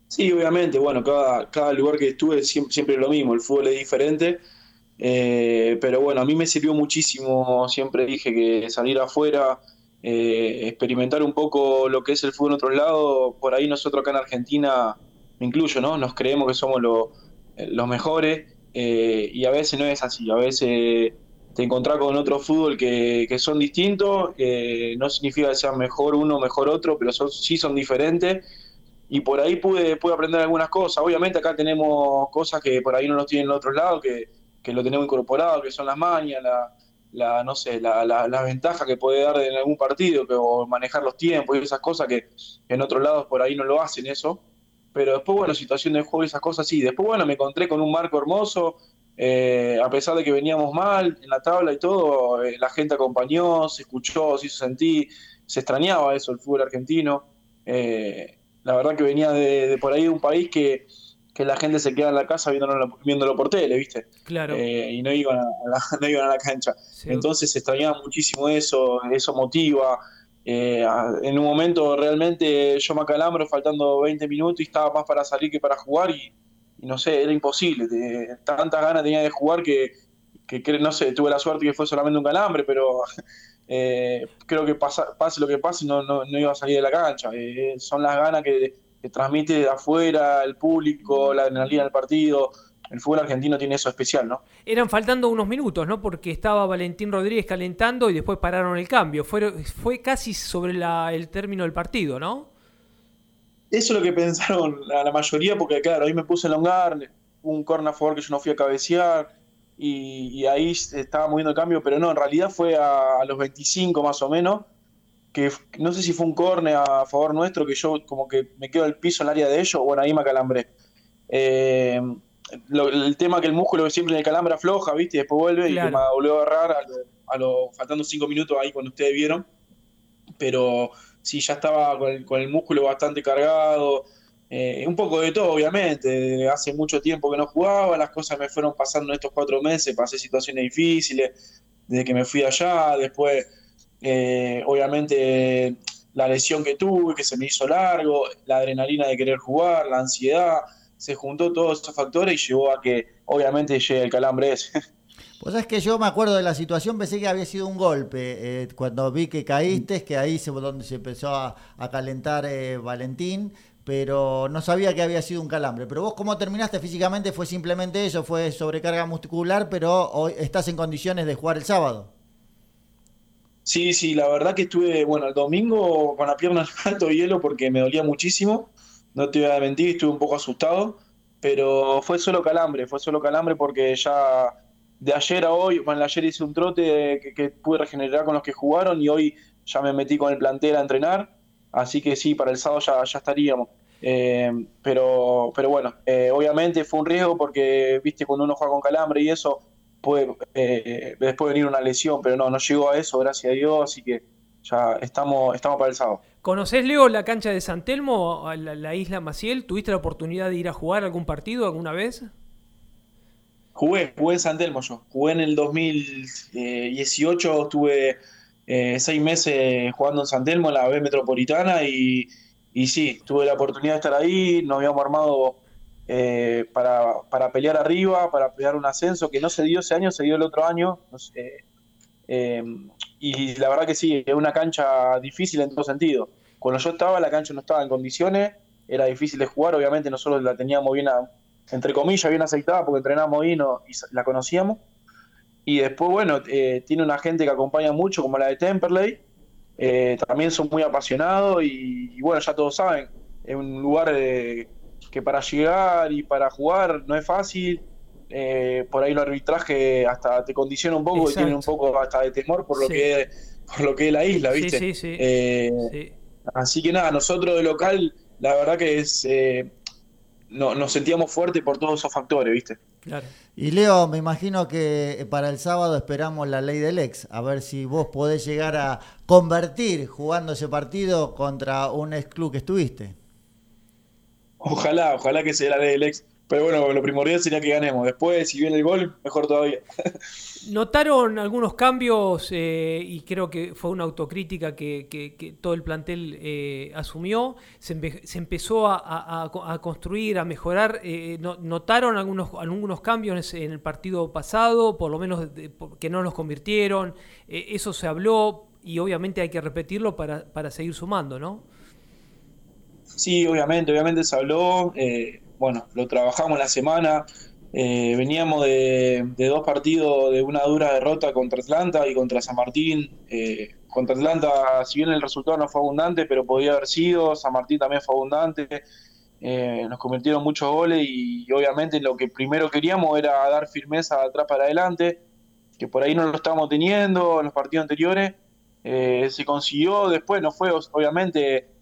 Sí, obviamente, bueno, cada, cada lugar que estuve siempre, siempre lo mismo, el fútbol es diferente, eh, pero bueno, a mí me sirvió muchísimo, siempre dije que salir afuera, eh, experimentar un poco lo que es el fútbol en otros lados, por ahí nosotros acá en Argentina, me incluyo, ¿no? Nos creemos que somos los mejores eh, y a veces no es así, a veces te encontrás con otro fútbol que, que son distintos, no significa que sean mejor uno, mejor otro, pero son, sí son diferentes y por ahí pude, pude aprender algunas cosas. Obviamente acá tenemos cosas que por ahí no los tienen en otros lados, que, que lo tenemos incorporado, que son las mañas, la, la no sé, la, la, ventajas que puede dar en algún partido, que, o manejar los tiempos y esas cosas que, en otros lados por ahí no lo hacen eso. Pero después, bueno, situación de juego y esas cosas sí. Después, bueno, me encontré con un marco hermoso, eh, a pesar de que veníamos mal en la tabla y todo, eh, la gente acompañó, se escuchó, se hizo sentir, se extrañaba eso, el fútbol argentino. Eh, la verdad que venía de, por ahí de un país que, la gente se queda en la casa viéndolo, viéndolo por tele, ¿viste? Claro. Eh, y no iban, a la, [LAUGHS] no iban a la cancha. Entonces se extrañaba muchísimo eso, eso motiva. Eh, en un momento realmente yo me acalambro faltando 20 minutos y estaba más para salir que para jugar y, no sé, era imposible. tantas ganas tenía de jugar que, que, no sé, tuve la suerte que fue solamente un calambre, pero [LAUGHS] eh, creo que pasa, pase lo que pase, no, no, iba a salir de la cancha. Eh, son las ganas que, transmite de afuera el público, la adrenalina del partido. El fútbol argentino tiene eso especial, ¿no? Eran faltando unos minutos, ¿no? Porque estaba Valentín Rodríguez calentando y después pararon el cambio. Fue, fue casi sobre el término del partido, ¿no? Eso es lo que pensaron la, la mayoría, porque claro, ahí me puse el longar, un corner a favor que yo no fui a cabecear, y, ahí estaba moviendo el cambio, pero no, en realidad fue a, los 25 más o menos, que no sé si fue un corne a favor nuestro, que yo como que me quedo al piso en el área de ellos, bueno, ahí me acalambré. Eh, el tema que el músculo siempre en el calambre afloja, ¿viste? Y después vuelve y me volvió a agarrar a lo, faltando 5 minutos ahí cuando ustedes vieron. Pero sí, ya estaba con el, con el músculo bastante cargado, eh, un poco de todo, obviamente. Hace mucho tiempo que no jugaba, las cosas me fueron pasando en estos cuatro meses, pasé situaciones difíciles desde que me fui allá, después eh, obviamente la lesión que tuve, que se me hizo largo, la adrenalina de querer jugar, la ansiedad, se juntó todos esos factores y llevó a que obviamente llegue el calambre ese. [LAUGHS] Pues es que yo me acuerdo de la situación, pensé que había sido un golpe. Eh, cuando vi que caíste, que ahí se, donde se empezó a, calentar eh, Valentín, pero no sabía que había sido un calambre. Pero vos, ¿cómo terminaste físicamente? ¿Fue simplemente eso? ¿Fue sobrecarga muscular? Pero hoy estás en condiciones de jugar el sábado. Sí, sí, la verdad que estuve, bueno, el domingo con la pierna en alto hielo porque me dolía muchísimo. No te voy a mentir, estuve un poco asustado, pero fue solo calambre, fue solo calambre porque ya de ayer a hoy, bueno, ayer hice un trote que, pude regenerar con los que jugaron y hoy ya me metí con el plantel a entrenar, así que sí, para el sábado ya, estaríamos. Eh, pero, pero bueno, eh, obviamente fue un riesgo porque, viste, cuando uno juega con calambre y eso, puede eh, después venir una lesión, pero no, no llegó a eso, gracias a Dios, así que ya estamos, estamos para el sábado. ¿Conocés, Leo, la cancha de San Telmo, la, la isla Maciel? ¿Tuviste la oportunidad de ir a jugar algún partido alguna vez? Jugué, jugué en San Telmo yo. Jugué en el 2018, estuve eh, seis meses jugando en San Telmo, en la B Metropolitana, y, y sí, tuve la oportunidad de estar ahí, nos habíamos armado eh, para, para, pelear arriba, para pelear un ascenso, que no se dio ese año, se dio el otro año. Eh, y la verdad que sí, es una cancha difícil en todo sentido. Cuando yo estaba, la cancha no estaba en condiciones, era difícil de jugar, obviamente nosotros la teníamos bien entre comillas, bien aceitada porque entrenamos ahí no, y la conocíamos. Y después, bueno, eh, tiene una gente que acompaña mucho, como la de Temperley. También son muy apasionados y, bueno, ya todos saben, es un lugar eh, que para llegar y para jugar no es fácil. por ahí el arbitraje hasta te condiciona un poco y tiene un poco hasta de temor por lo, que, es, por lo que es la isla, ¿viste? Sí, sí, Así que nada, nosotros de local, la verdad que es no, nos sentíamos fuertes por todos esos factores, ¿viste? Claro. Y Leo, me imagino que para el sábado esperamos la ley del ex, a ver si vos podés llegar a convertir jugando ese partido contra un ex club que estuviste. Ojalá, ojalá que sea la ley del ex. Pero bueno, lo primordial sería que ganemos. Después, si viene el gol, mejor todavía. [LAUGHS] Notaron algunos cambios eh, y creo que fue una autocrítica que, todo el plantel eh, asumió. Se, empezó a, construir, a mejorar. Eh, ¿Notaron algunos, algunos cambios en el partido pasado? Por lo menos que no nos convirtieron. eso se habló y obviamente hay que repetirlo para, para seguir sumando, ¿no? Sí, obviamente, obviamente se habló bueno, lo trabajamos la semana. Eh, veníamos de, dos partidos de una dura derrota contra Atlanta y contra San Martín. Eh, contra Atlanta, si bien el resultado no fue abundante, pero podía haber sido. San Martín también fue abundante. Eh, nos convirtieron muchos goles y, obviamente lo que primero queríamos era dar firmeza atrás para adelante, que por ahí no lo estábamos teniendo en los partidos anteriores. se consiguió, después no fue obviamente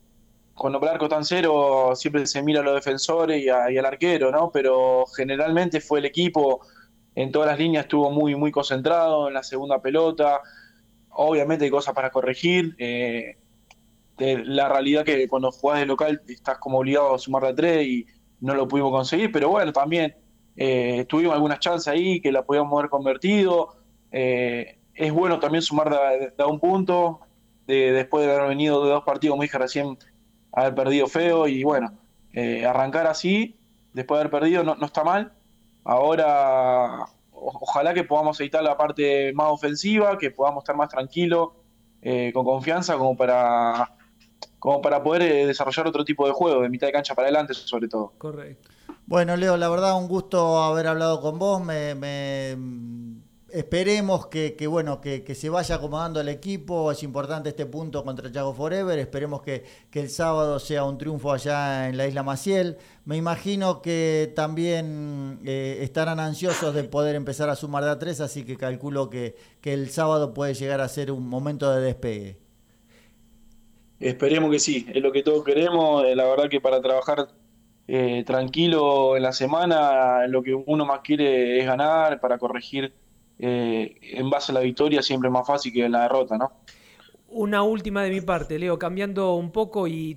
cuando arco tan cero siempre se mira a los defensores y, al arquero, ¿no? Pero generalmente fue el equipo, en todas las líneas estuvo muy, muy concentrado en la segunda pelota. Obviamente hay cosas para corregir. Eh, la realidad que cuando jugás de local estás como obligado a sumar de tres y no lo pudimos conseguir, pero bueno, también eh, tuvimos algunas chances ahí que la podíamos haber convertido. Eh, es bueno también sumar de, un punto, después de haber venido de dos partidos, como dije recién, haber perdido feo y bueno, eh, arrancar así, después de haber perdido, no, está mal. Ahora, ojalá que podamos editar la parte más ofensiva, que podamos estar más tranquilos, eh, con confianza, como para, como para poder eh, desarrollar otro tipo de juego, de mitad de cancha para adelante, sobre todo. Correcto. Bueno, Leo, la verdad, un gusto haber hablado con vos. me esperemos que, bueno, que, se vaya acomodando el equipo. Es importante este punto contra Chago Forever. Esperemos que, el sábado sea un triunfo allá en la isla Maciel. Me imagino que también eh, estarán ansiosos de poder empezar a sumar de a tres, así que calculo que, el sábado puede llegar a ser un momento de despegue. Esperemos que sí, es lo que todos queremos. Eh, la verdad que para trabajar eh, tranquilo en la semana, lo que uno más quiere es ganar, para corregir eh, en base a la victoria siempre más fácil que en la derrota, ¿no? Una última de mi parte, Leo, cambiando un poco y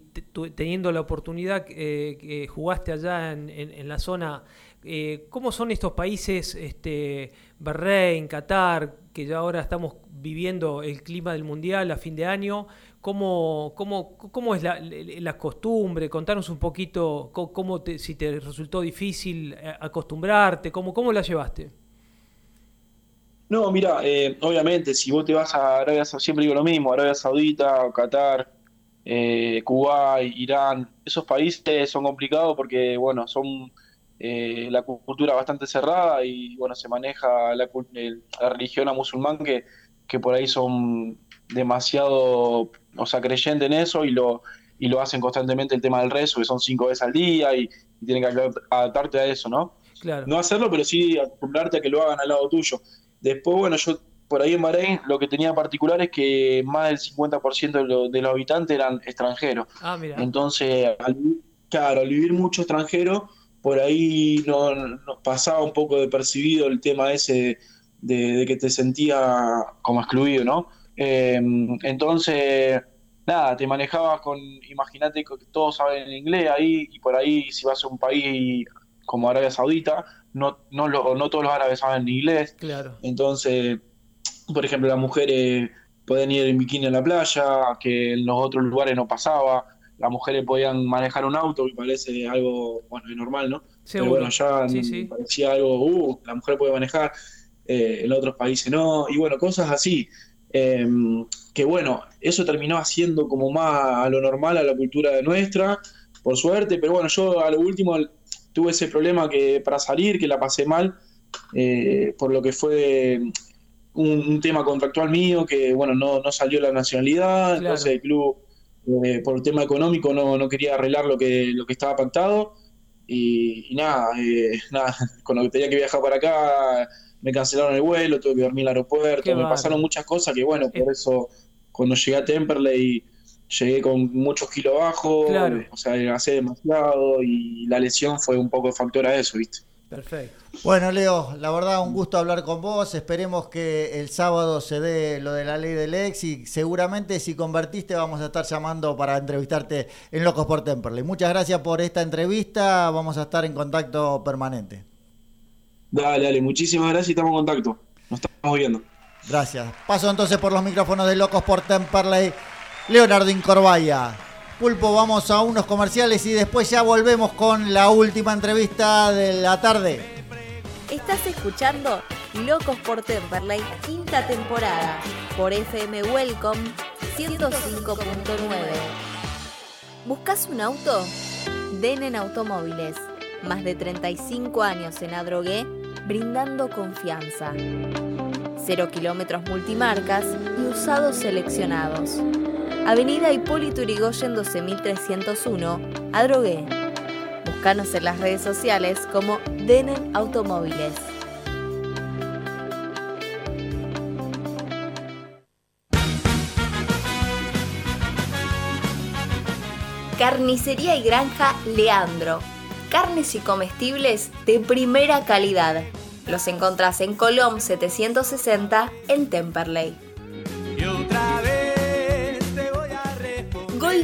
teniendo la oportunidad eh, que jugaste allá en, la zona eh, ¿cómo son estos países, este, Bahrein, Qatar, que ya ahora estamos viviendo el clima del Mundial a fin de año? ¿Cómo, cómo, cómo es la, la costumbre? Contanos un poquito cómo te, si te resultó difícil acostumbrarte, cómo, cómo la llevaste. No, mira, eh, obviamente, si vos te vas a Arabia Saudita, siempre digo lo mismo, Arabia Saudita, Qatar, eh, Kuwait, Irán, esos países son complicados porque, bueno, son eh, la cultura bastante cerrada y, bueno, se maneja la, la religión a musulmán que, que por ahí son demasiado, o sea, creyentes en eso y lo, y lo hacen constantemente el tema del rezo, que son cinco veces al día y, y tienen que adaptarte a eso, ¿no? Claro. No hacerlo, pero sí acostumbrarte a que lo hagan al lado tuyo. Después, bueno, yo por ahí en Bahrein lo que tenía particular es que más del 50% de, de, los habitantes eran extranjeros. Ah, mira. Entonces, al, claro, al vivir mucho extranjero, por ahí nos no pasaba un poco de percibido el tema ese de, de que te sentía como excluido, ¿no? Eh, entonces, nada, te manejabas con, imagínate que todos saben inglés ahí, y por ahí si vas a un país como Arabia Saudita, no, no, lo, no todos los árabes saben inglés. Claro. Entonces, por ejemplo, las mujeres pueden ir en bikini a la playa, que en los otros lugares no pasaba. Las mujeres podían manejar un auto, me parece algo, bueno, normal, ¿no? Seguro. Pero bueno, ya Sí, sí. parecía algo, uh, la mujer puede manejar, eh, en otros países no, y bueno, cosas así. Eh, que bueno, eso terminó haciendo como más a lo normal a la cultura de nuestra, por suerte, pero bueno, yo a lo último tuve ese problema que para salir, que la pasé mal, eh, por lo que fue un, un, tema contractual mío, que bueno, no, no salió la nacionalidad, Claro. entonces el club, eh, por el tema económico, no, no quería arreglar lo que, lo que estaba pactado, y, y nada, eh, [LAUGHS] nada, que tenía que viajar para acá, me cancelaron el vuelo, tuve que dormir en el aeropuerto, Qué me pasaron muchas cosas que bueno, por eso cuando llegué a Temperley llegué con muchos kilos bajos, Claro. o sea, hacé demasiado y la lesión fue un poco factor a eso, ¿viste? Perfecto. Bueno, Leo, la verdad un gusto hablar con vos. Esperemos que el sábado se dé lo de la ley del ex y seguramente si convertiste vamos a estar llamando para entrevistarte en Locos por Temperley. Muchas gracias por esta entrevista. Vamos a estar en contacto permanente. Dale, dale, muchísimas gracias y estamos en contacto. Nos estamos viendo. Gracias. Paso entonces por los micrófonos de Locos por Temperley. Leonardo Incorvaya. Pulpo, vamos a unos comerciales y después ya volvemos con la última entrevista de la tarde. Estás escuchando Locos por Temperley, quinta temporada, por FM Welcome 105.9. ¿Buscas un auto? Denen Automóviles. Más de 35 años en Adrogué, brindando confianza. Cero kilómetros multimarcas y usados seleccionados. Avenida Hipólito Yrigoyen 12301, Adrogué. Búscanos en las redes sociales como Denen Automóviles. Carnicería y Granja Leandro. Carnes y comestibles de primera calidad. Los encontrás en Colom 760 en Temperley.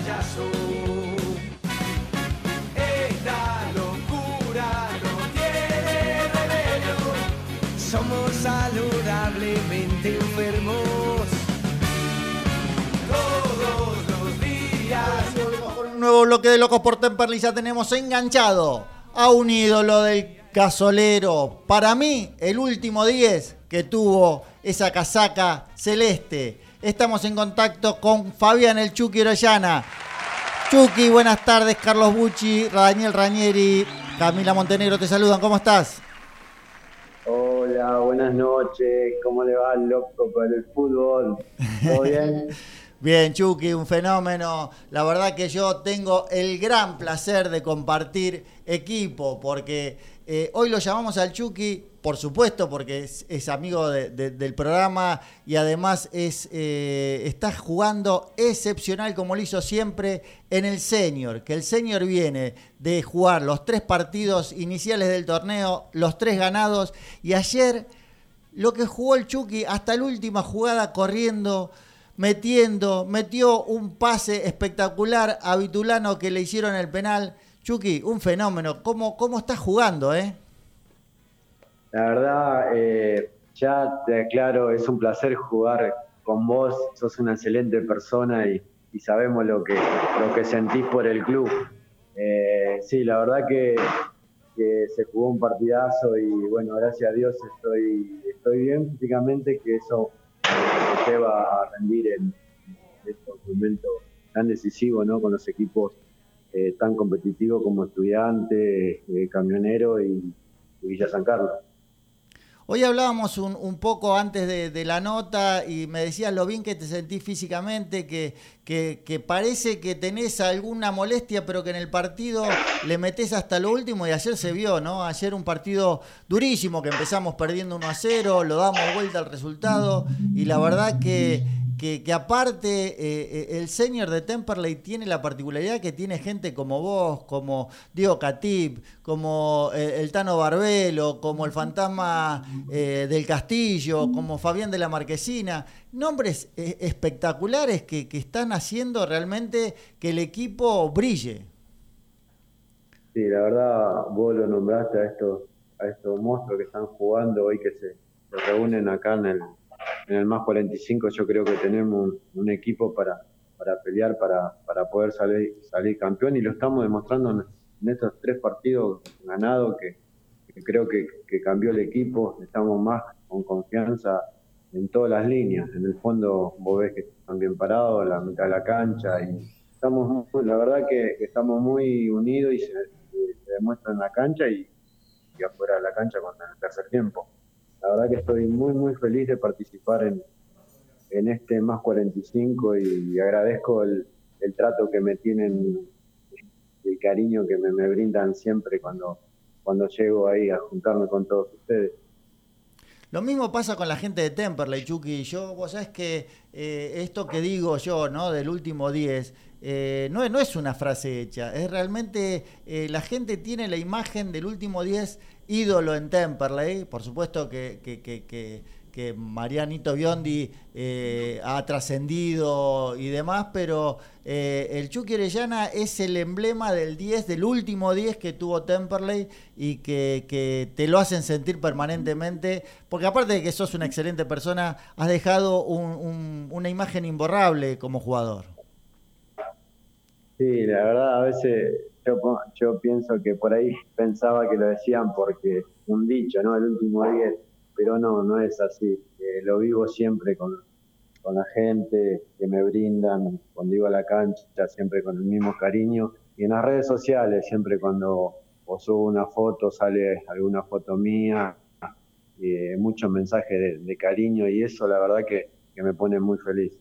Payaso. Esta locura no tiene remedio. Somos saludablemente enfermos. Todos los días. Con un nuevo bloque de Locos por Temperley ya tenemos enganchado a un ídolo del gasolero. Para mí, el último 10 que tuvo esa casaca celeste. Estamos en contacto con Fabián El Chucky Orellana. Chucky, buenas tardes. Carlos Bucci, Daniel Rañeri, Camila Montenegro te saludan. ¿Cómo estás? Hola, buenas noches. ¿Cómo le va, loco, por el fútbol? ¿Todo [LAUGHS] bien? Bien, Chucky, un fenómeno. La verdad que yo tengo el gran placer de compartir equipo, porque eh, hoy lo llamamos al Chucky, por supuesto, porque es, amigo del programa y además es, eh, está jugando excepcional como lo hizo siempre en el senior, que el senior viene de jugar los tres partidos iniciales del torneo, los tres ganados, y ayer lo que jugó el Chucky hasta la última jugada corriendo metiendo, metió un pase espectacular a Vitulano que le hicieron el penal. Chucky, un fenómeno. ¿Cómo, cómo estás jugando, eh? La verdad, eh, ya te aclaro, es un placer jugar con vos. Sos una excelente persona y, sabemos lo que, lo que sentís por el club. Eh, sí, la verdad que, que, se jugó un partidazo y bueno, gracias a Dios estoy, estoy bien físicamente, que eso lleva a rendir en, estos momentos tan decisivos, ¿no? Con los equipos eh, tan competitivos como Estudiante, eh, Camionero y, Villa San Carlos. Hoy hablábamos un, poco antes de, la nota y me decías lo bien que te sentís físicamente, que, que, parece que tenés alguna molestia, pero que en el partido le metés hasta lo último y ayer se vio, ¿no? Ayer un partido durísimo que empezamos perdiendo 1 a 0, lo damos vuelta al resultado y la verdad que que, aparte eh, eh, el señor de Temperley tiene la particularidad que tiene gente como vos, como Diego Catip, como eh, el Tano Barbelo, como el fantasma del Castillo, como Fabián de la Marquesina, nombres espectaculares que, están haciendo realmente que el equipo brille. Sí, la verdad, vos lo nombraste a estos, a estos monstruos que están jugando hoy, que se reúnen acá en el, en el más 45 yo creo que tenemos un, equipo para, para pelear, para, para poder salir, salir campeón y lo estamos demostrando en, estos tres partidos ganados que, creo que, cambió el equipo, estamos más con confianza en todas las líneas, en el fondo vos ves que están bien parados, la mitad de la cancha y estamos, la verdad que, estamos muy unidos y se, demuestra en la cancha y, y afuera de la cancha con el tercer tiempo. La verdad que estoy muy, muy feliz de participar en, en este más 45 y, agradezco el, trato que me tienen, el cariño que me, brindan siempre cuando, cuando llego ahí a juntarme con todos ustedes. Lo mismo pasa con la gente de Temperley, Chucky. Yo, vos sabés que eh, esto que digo yo, ¿no? Del último 10, eh, no, no, es una frase hecha. Es realmente, eh, la gente tiene la imagen del último 10 ídolo en Temperley. Por supuesto que, Marianito Biondi eh, ha trascendido y demás, pero eh, el Chucky Orellana es el emblema del 10, del último 10 que tuvo Temperley y que, te lo hacen sentir permanentemente, porque aparte de que sos una excelente persona, has dejado una imagen imborrable como jugador. Sí, la verdad, a veces yo, pienso que por ahí pensaba que lo decían porque un dicho, ¿no? El último 10, pero no, no es así. Eh, lo vivo siempre con, la gente que me brindan cuando iba a la cancha, siempre con el mismo cariño. Y en las redes sociales, siempre cuando subo una foto, sale alguna foto mía, eh, muchos mensajes de, cariño y eso la verdad que me pone muy feliz.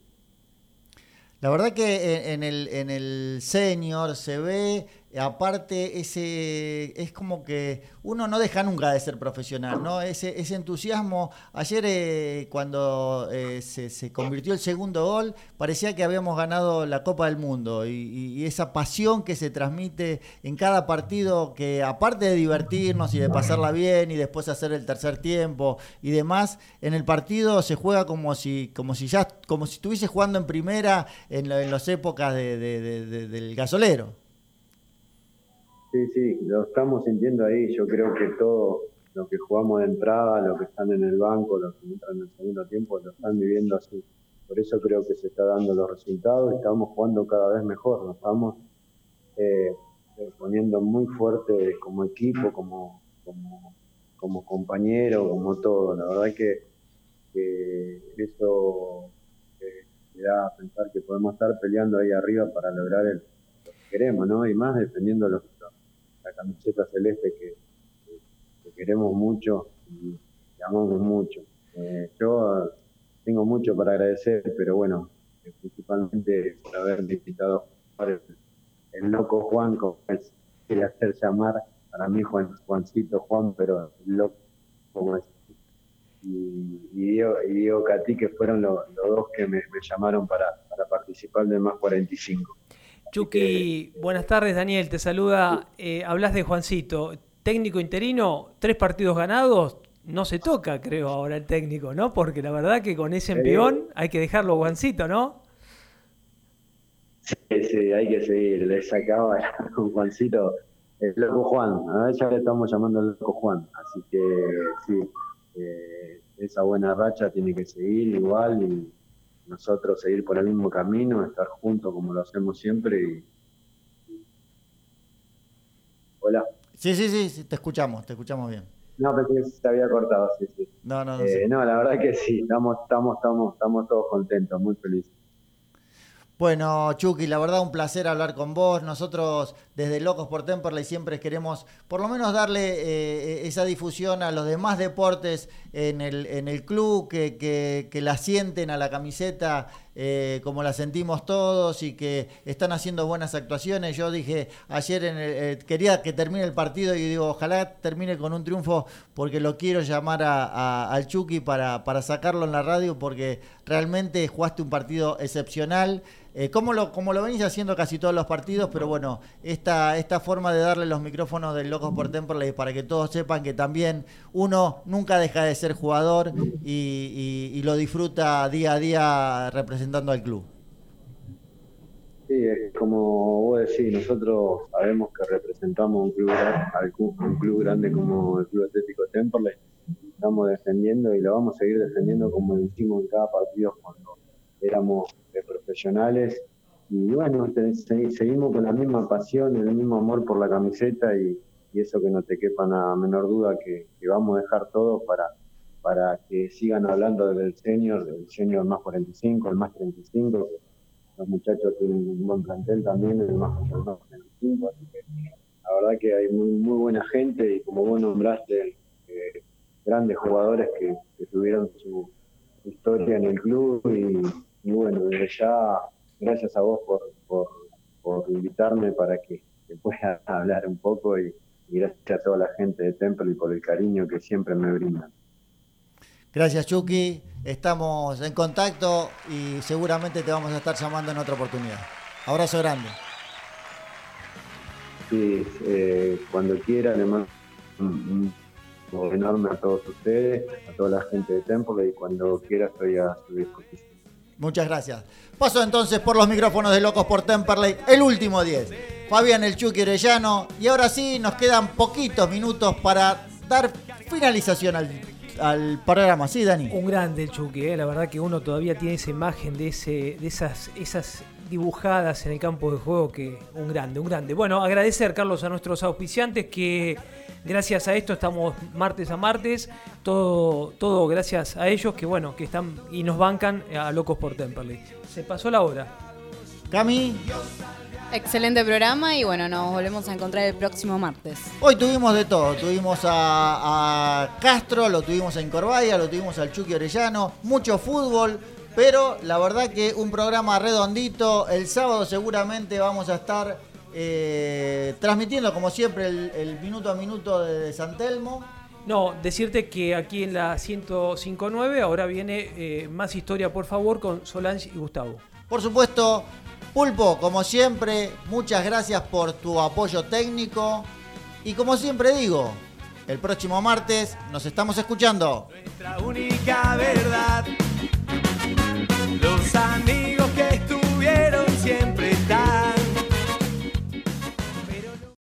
La verdad que en el, en el senior se ve aparte ese es como que uno no deja nunca de ser profesional, ¿no? Ese, ese entusiasmo. Ayer eh, cuando eh, se, convirtió el segundo gol, parecía que habíamos ganado la Copa del Mundo y, esa pasión que se transmite en cada partido, que aparte de divertirnos y de pasarla bien y después hacer el tercer tiempo y demás, en el partido se juega como si, como si ya, como si estuviese jugando en primera en, las épocas del gasolero. Sí, sí, lo estamos sintiendo ahí. Yo creo que todo lo que jugamos de entrada, los que están en el banco, los que entran en el segundo tiempo, lo están viviendo así. Por eso creo que se está dando los resultados y estamos jugando cada vez mejor. Nos estamos eh, poniendo muy fuerte como equipo, como, como, como compañero, como todo. La verdad que, eso eh, me da a pensar que podemos estar peleando ahí arriba para lograr el, lo que queremos, ¿no? Y más dependiendo de los la camiseta celeste que, queremos mucho y amamos mucho. Eh, yo tengo mucho para agradecer, pero bueno, eh, principalmente por haberme invitado el, el loco Juan, como se quiere hacer llamar, para mí Juan, Juancito Juan, pero el loco como es. Y, y Diego, y Diego Catí, que fueron lo- los dos que me, me llamaron para, para participar del más 45. Chucky, buenas tardes, Daniel, te saluda. Eh, hablas de Juancito, técnico interino, tres partidos ganados. No se toca, creo, ahora el técnico, ¿no? Porque la verdad que con ese empeón hay que dejarlo Juancito, ¿no? Sí, sí, hay que seguir. Le sacaba con Juancito el loco Juan. A ver, ya le estamos llamando el loco Juan. Así que sí, eh, esa buena racha tiene que seguir igual y nosotros seguir por el mismo camino, estar juntos como lo hacemos siempre. Y... Hola. Sí, sí, sí, te escuchamos, te escuchamos bien. No, pensé que se había cortado, sí, sí. No, no, no. Eh, sí. no, la verdad que sí, estamos, estamos, estamos, estamos todos contentos, muy felices. Bueno, Chucky, la verdad un placer hablar con vos. Nosotros desde Locos por Temperley siempre queremos por lo menos darle eh, esa difusión a los demás deportes en el, en el club, que, que- que la sienten a la camiseta eh, como la sentimos todos y que están haciendo buenas actuaciones. Yo dije ayer, en el- eh, quería que termine el partido y digo, ojalá termine con un triunfo porque lo quiero llamar a- a- al Chucky para, para sacarlo en la radio porque realmente jugaste un partido excepcional. Eh, como lo, como lo venís haciendo casi todos los partidos, pero bueno, esta, esta forma de darle los micrófonos del Locos por Temperley para que todos sepan que también uno nunca deja de ser jugador y, lo disfruta día a día representando al club. Sí, es como vos decís, nosotros sabemos que representamos un club, un club grande como el Club Atlético Temperley. Estamos defendiendo y lo vamos a seguir defendiendo como lo hicimos en cada partido cuando éramos eh, profesionales. Y bueno, seguimos con la misma pasión, el mismo amor por la camiseta y, y eso que no te quepa la menor duda que, vamos a dejar todo para, para que sigan hablando del senior, del senior más 45, el más 35, los muchachos tienen un buen plantel también, el más, el más 35, así que la verdad que hay muy, muy buena gente y como vos nombraste, eh, grandes jugadores que, que tuvieron su historia en el club y, y bueno, desde ya, gracias a vos por, por, por invitarme para que, que pueda [LAUGHS] hablar un poco y, y gracias a toda la gente de Temple y por el cariño que siempre me brindan. Gracias Chucky, estamos en contacto y seguramente te vamos a estar llamando en otra oportunidad. Abrazo grande. Sí, eh, cuando quiera le mando un, un enorme a todos ustedes, a toda la gente de Temple y cuando quiera estoy a su disposición. Muchas gracias. Paso entonces por los micrófonos de Locos por Temperley, el último 10. Fabián El Chucky Orellano. Y ahora sí, nos quedan poquitos minutos para dar finalización al, al programa. Sí, Dani. Un grande el Chucky, ¿eh? la verdad que uno todavía tiene esa imagen de, ese, de esas, esas dibujadas en el campo de juego que un grande, un grande. Bueno, agradecer, Carlos, a nuestros auspiciantes que gracias a esto estamos martes a martes, todo, todo gracias a ellos que bueno, que están y nos bancan a Locos por Temperley. Se pasó la hora. Cami, Excelente programa y bueno, nos volvemos a encontrar el próximo martes. hoy tuvimos de todo. Tuvimos a, a Castro, lo tuvimos a Incorvaya, lo tuvimos al Chucky Orellano, mucho fútbol. Pero la verdad que un programa redondito. El sábado seguramente vamos a estar eh, transmitiendo como siempre el, el minuto a minuto de, de San Telmo. No, decirte que aquí en la 1059 ahora viene eh, más historia, por favor, con Solange y Gustavo. Por supuesto, Pulpo, como siempre, muchas gracias por tu apoyo técnico. Y como siempre digo, el próximo martes nos estamos escuchando. Nuestra única verdad. Los amigos.